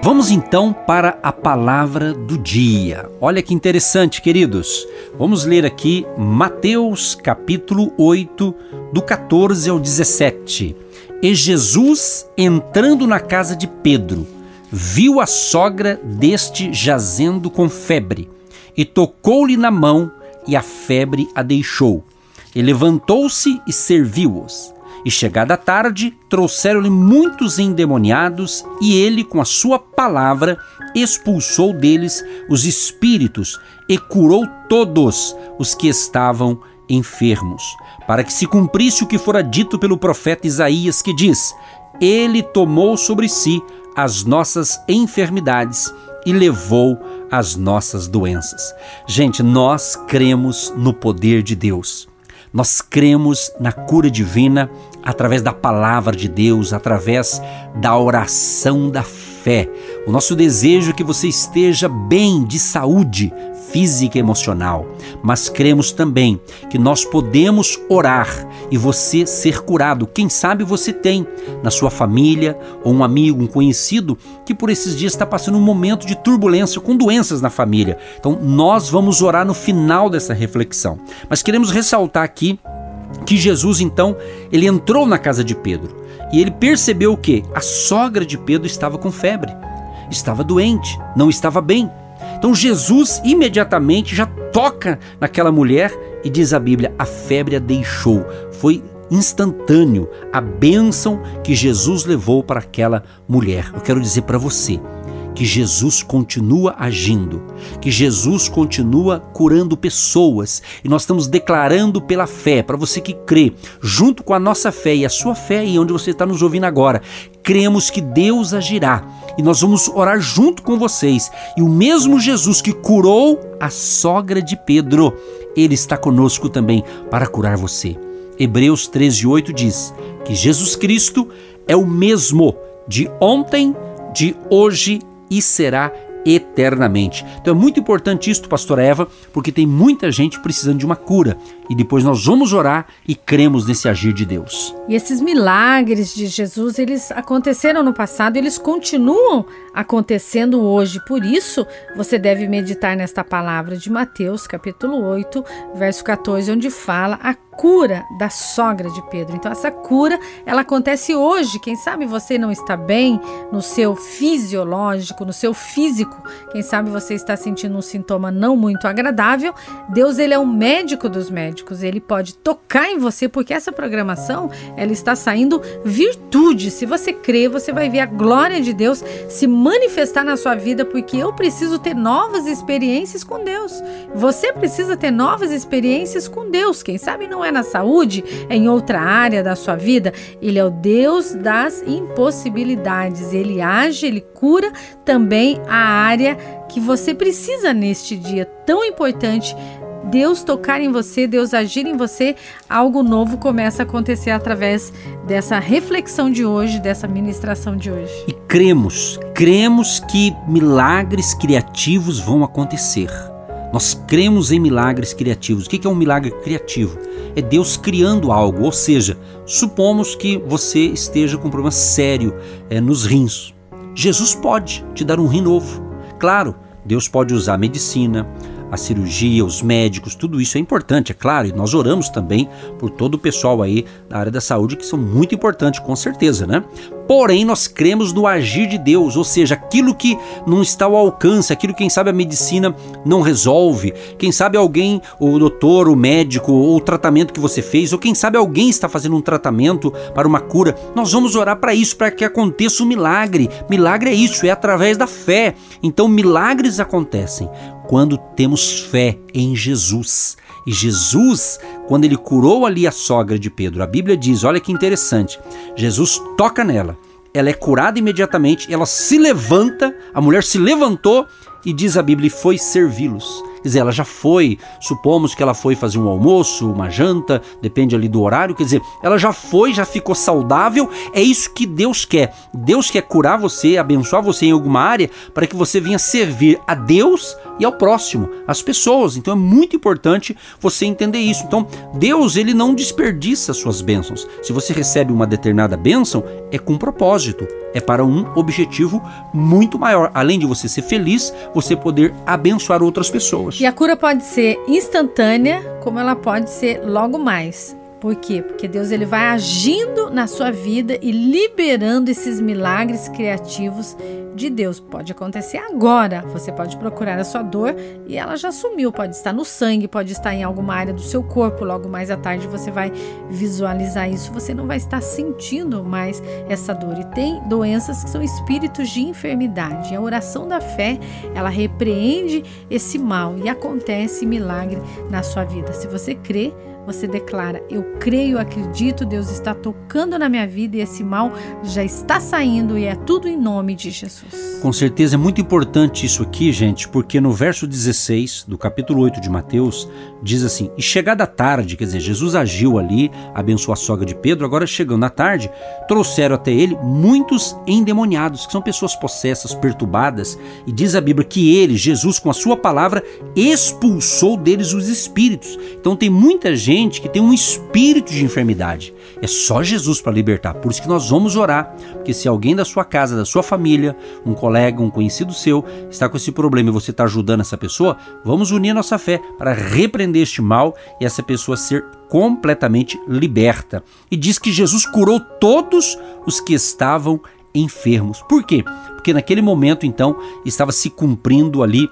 Vamos então para a palavra do dia. Olha que interessante, queridos. Vamos ler aqui Mateus capítulo 8, do 14 ao 17. E Jesus, entrando na casa de Pedro, viu a sogra deste jazendo com febre, e tocou-lhe na mão, e a febre a deixou. E levantou-se e serviu-os. E chegada tarde, trouxeram-lhe muitos endemoniados, e ele, com a sua palavra, expulsou deles os espíritos e curou todos os que estavam enfermos, para que se cumprisse o que fora dito pelo profeta Isaías, que diz: Ele tomou sobre si as nossas enfermidades e levou as nossas doenças. Gente, nós cremos no poder de Deus. Nós cremos na cura divina através da palavra de Deus, através da oração da fé. O nosso desejo é que você esteja bem de saúde física e emocional, mas cremos também que nós podemos orar e você ser curado. Quem sabe você tem na sua família ou um amigo, um conhecido que por esses dias está passando um momento de turbulência com doenças na família. Então nós vamos orar no final dessa reflexão. Mas queremos ressaltar aqui que Jesus então ele entrou na casa de Pedro e ele percebeu que a sogra de Pedro estava com febre, estava doente, não estava bem. Então Jesus imediatamente já toca naquela mulher e diz a Bíblia: a febre a deixou. Foi instantâneo a bênção que Jesus levou para aquela mulher. Eu quero dizer para você que Jesus continua agindo, que Jesus continua curando pessoas e nós estamos declarando pela fé, para você que crê, junto com a nossa fé e a sua fé e onde você está nos ouvindo agora, cremos que Deus agirá e nós vamos orar junto com vocês. E o mesmo Jesus que curou a sogra de Pedro, ele está conosco também para curar você. Hebreus 13:8 diz que Jesus Cristo é o mesmo de ontem, de hoje e será eternamente. Então é muito importante isso, pastora Eva, porque tem muita gente precisando de uma cura. E depois nós vamos orar e cremos nesse agir de Deus. E esses milagres de Jesus, eles aconteceram no passado, eles continuam acontecendo hoje. Por isso, você deve meditar nesta palavra de Mateus, capítulo 8, verso 14, onde fala a cura da sogra de Pedro. Então essa cura, ela acontece hoje. Quem sabe você não está bem no seu fisiológico, no seu físico. Quem sabe você está sentindo um sintoma não muito agradável. Deus, ele é o médico dos médicos. Ele pode tocar em você porque essa programação, ela está saindo virtude. Se você crê, você vai ver a glória de Deus se manifestar na sua vida, porque eu preciso ter novas experiências com Deus. Você precisa ter novas experiências com Deus. Quem sabe não é na saúde, é em outra área da sua vida. Ele é o Deus das impossibilidades. Ele age, ele cura também a área que você precisa neste dia tão importante Deus tocar em você, Deus agir em você, algo novo começa a acontecer através dessa reflexão de hoje, dessa ministração de hoje. E cremos, cremos que milagres criativos vão acontecer. Nós cremos em milagres criativos. O que é um milagre criativo? É Deus criando algo, ou seja, supomos que você esteja com um problema sério é, nos rins. Jesus pode te dar um rim novo. Claro, Deus pode usar medicina, a cirurgia, os médicos, tudo isso é importante, é claro, e nós oramos também por todo o pessoal aí da área da saúde que são muito importantes, com certeza, né? Porém, nós cremos no agir de Deus, ou seja, aquilo que não está ao alcance, aquilo que quem sabe a medicina não resolve, quem sabe alguém, o doutor, o médico, ou o tratamento que você fez, ou quem sabe alguém está fazendo um tratamento para uma cura, nós vamos orar para isso, para que aconteça um milagre. Milagre é isso, é através da fé. Então, milagres acontecem quando temos fé em Jesus. E Jesus, quando ele curou ali a sogra de Pedro, a Bíblia diz: olha que interessante, Jesus toca nela, ela é curada imediatamente, ela se levanta, a mulher se levantou e diz a Bíblia, e foi servi-los. Quer dizer, ela já foi, supomos que ela foi fazer um almoço, uma janta, depende ali do horário, quer dizer, ela já foi, já ficou saudável. É isso que Deus quer. Deus quer curar você, abençoar você em alguma área para que você venha servir a Deus e ao próximo, às pessoas. Então é muito importante você entender isso. Então, Deus, ele não desperdiça suas bênçãos. Se você recebe uma determinada bênção, é com propósito, é para um objetivo muito maior. Além de você ser feliz, você poder abençoar outras pessoas. E a cura pode ser instantânea, como ela pode ser logo mais. Por quê? Porque Deus ele vai agindo na sua vida e liberando esses milagres criativos de Deus. Pode acontecer agora. Você pode procurar a sua dor e ela já sumiu. Pode estar no sangue, pode estar em alguma área do seu corpo. Logo mais à tarde você vai visualizar isso. Você não vai estar sentindo mais essa dor. E tem doenças que são espíritos de enfermidade. A oração da fé, ela repreende esse mal e acontece milagre na sua vida. Se você crê, você declara: Eu creio, acredito, Deus está tocando na minha vida e esse mal já está saindo e é tudo em nome de Jesus. Com certeza é muito importante isso aqui, gente, porque no verso 16 do capítulo 8 de Mateus diz assim: E chegada a tarde, quer dizer, Jesus agiu ali, abençoou a sogra de Pedro, agora chegando à tarde, trouxeram até ele muitos endemoniados, que são pessoas possessas, perturbadas, e diz a Bíblia que ele, Jesus, com a sua palavra, expulsou deles os espíritos. Então tem muita gente gente que tem um espírito de enfermidade. É só Jesus para libertar. Por isso que nós vamos orar, porque se alguém da sua casa, da sua família, um colega, um conhecido seu, está com esse problema e você está ajudando essa pessoa, vamos unir nossa fé para repreender este mal e essa pessoa ser completamente liberta. E diz que Jesus curou todos os que estavam enfermos. Por quê? Porque naquele momento então estava se cumprindo ali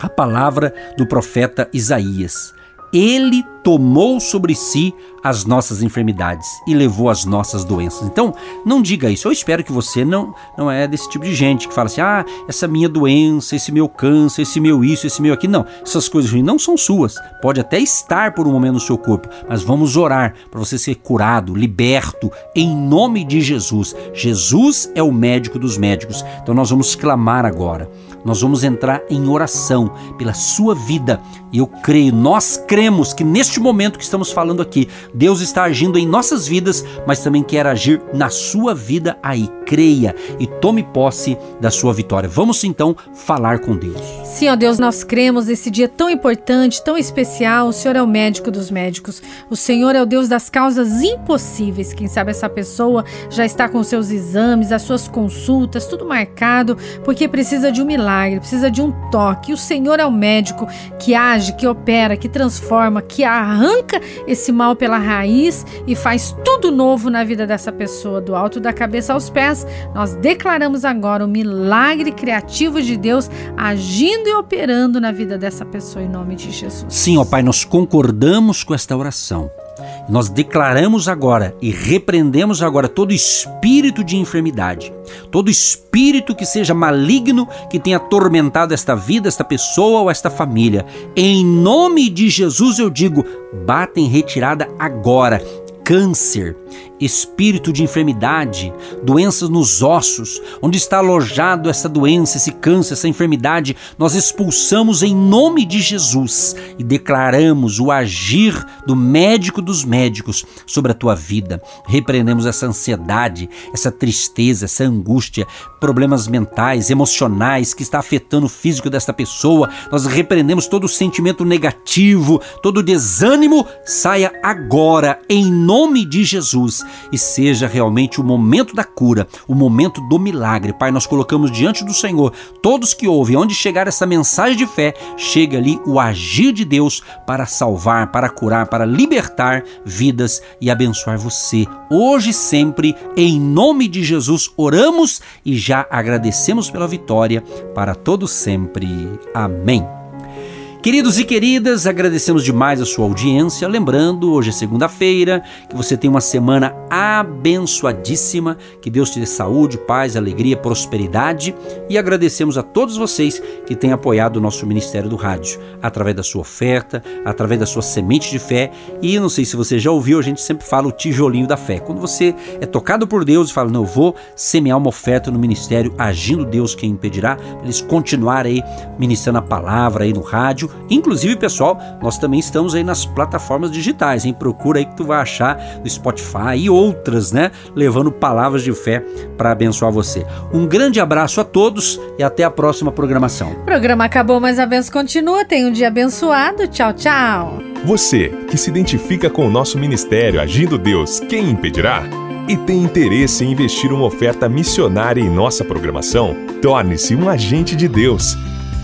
a palavra do profeta Isaías. Ele tomou sobre si as nossas enfermidades e levou as nossas doenças. Então, não diga isso. Eu espero que você não não é desse tipo de gente que fala assim: "Ah, essa minha doença, esse meu câncer, esse meu isso, esse meu aquilo". Não, essas coisas ruins não são suas. Pode até estar por um momento no seu corpo, mas vamos orar para você ser curado, liberto em nome de Jesus. Jesus é o médico dos médicos. Então nós vamos clamar agora. Nós vamos entrar em oração pela sua vida. E eu creio, nós cremos que neste momento que estamos falando aqui, Deus está agindo em nossas vidas, mas também quer agir na sua vida aí. Creia e tome posse da sua vitória. Vamos então falar com Deus. Sim, ó Deus, nós cremos nesse dia tão importante, tão especial. O Senhor é o médico dos médicos. O Senhor é o Deus das causas impossíveis. Quem sabe essa pessoa já está com seus exames, as suas consultas, tudo marcado, porque precisa de um milagre, precisa de um toque. O Senhor é o médico que age, que opera, que transforma, que arranca esse mal pela raiz e faz tudo novo na vida dessa pessoa, do alto da cabeça aos pés. Nós declaramos agora o milagre criativo de Deus agindo e operando na vida dessa pessoa em nome de Jesus. Sim, ó Pai, nós concordamos com esta oração. Nós declaramos agora e repreendemos agora todo espírito de enfermidade, todo espírito que seja maligno que tenha atormentado esta vida, esta pessoa ou esta família. Em nome de Jesus eu digo: bata em retirada agora câncer, espírito de enfermidade, doenças nos ossos, onde está alojado essa doença, esse câncer, essa enfermidade, nós expulsamos em nome de Jesus e declaramos o agir do médico dos médicos sobre a tua vida. Repreendemos essa ansiedade, essa tristeza, essa angústia, problemas mentais, emocionais que está afetando o físico desta pessoa. Nós repreendemos todo o sentimento negativo, todo o desânimo, saia agora em nome nome de Jesus e seja realmente o momento da cura, o momento do milagre. Pai, nós colocamos diante do Senhor todos que ouvem, onde chegar essa mensagem de fé, chega ali o agir de Deus para salvar, para curar, para libertar vidas e abençoar você. Hoje e sempre, em nome de Jesus, oramos e já agradecemos pela vitória para todos sempre. Amém. Queridos e queridas, agradecemos demais a sua audiência. Lembrando, hoje é segunda-feira, que você tem uma semana abençoadíssima, que Deus te dê saúde, paz, alegria, prosperidade e agradecemos a todos vocês que têm apoiado o nosso Ministério do Rádio, através da sua oferta, através da sua semente de fé e não sei se você já ouviu, a gente sempre fala o tijolinho da fé. Quando você é tocado por Deus e fala, não, eu vou semear uma oferta no ministério, agindo Deus quem impedirá, eles continuarem aí ministrando a palavra aí no rádio, áudio. Inclusive, pessoal, nós também estamos aí nas plataformas digitais, hein? Procura aí que tu vai achar no Spotify e outras, né? Levando palavras de fé para abençoar você. Um grande abraço a todos e até a próxima programação. O programa acabou, mas a benção continua. Tenha um dia abençoado. Tchau, tchau. Você que se identifica com o nosso ministério Agindo Deus, quem impedirá? E tem interesse em investir uma oferta missionária em nossa programação? Torne-se um agente de Deus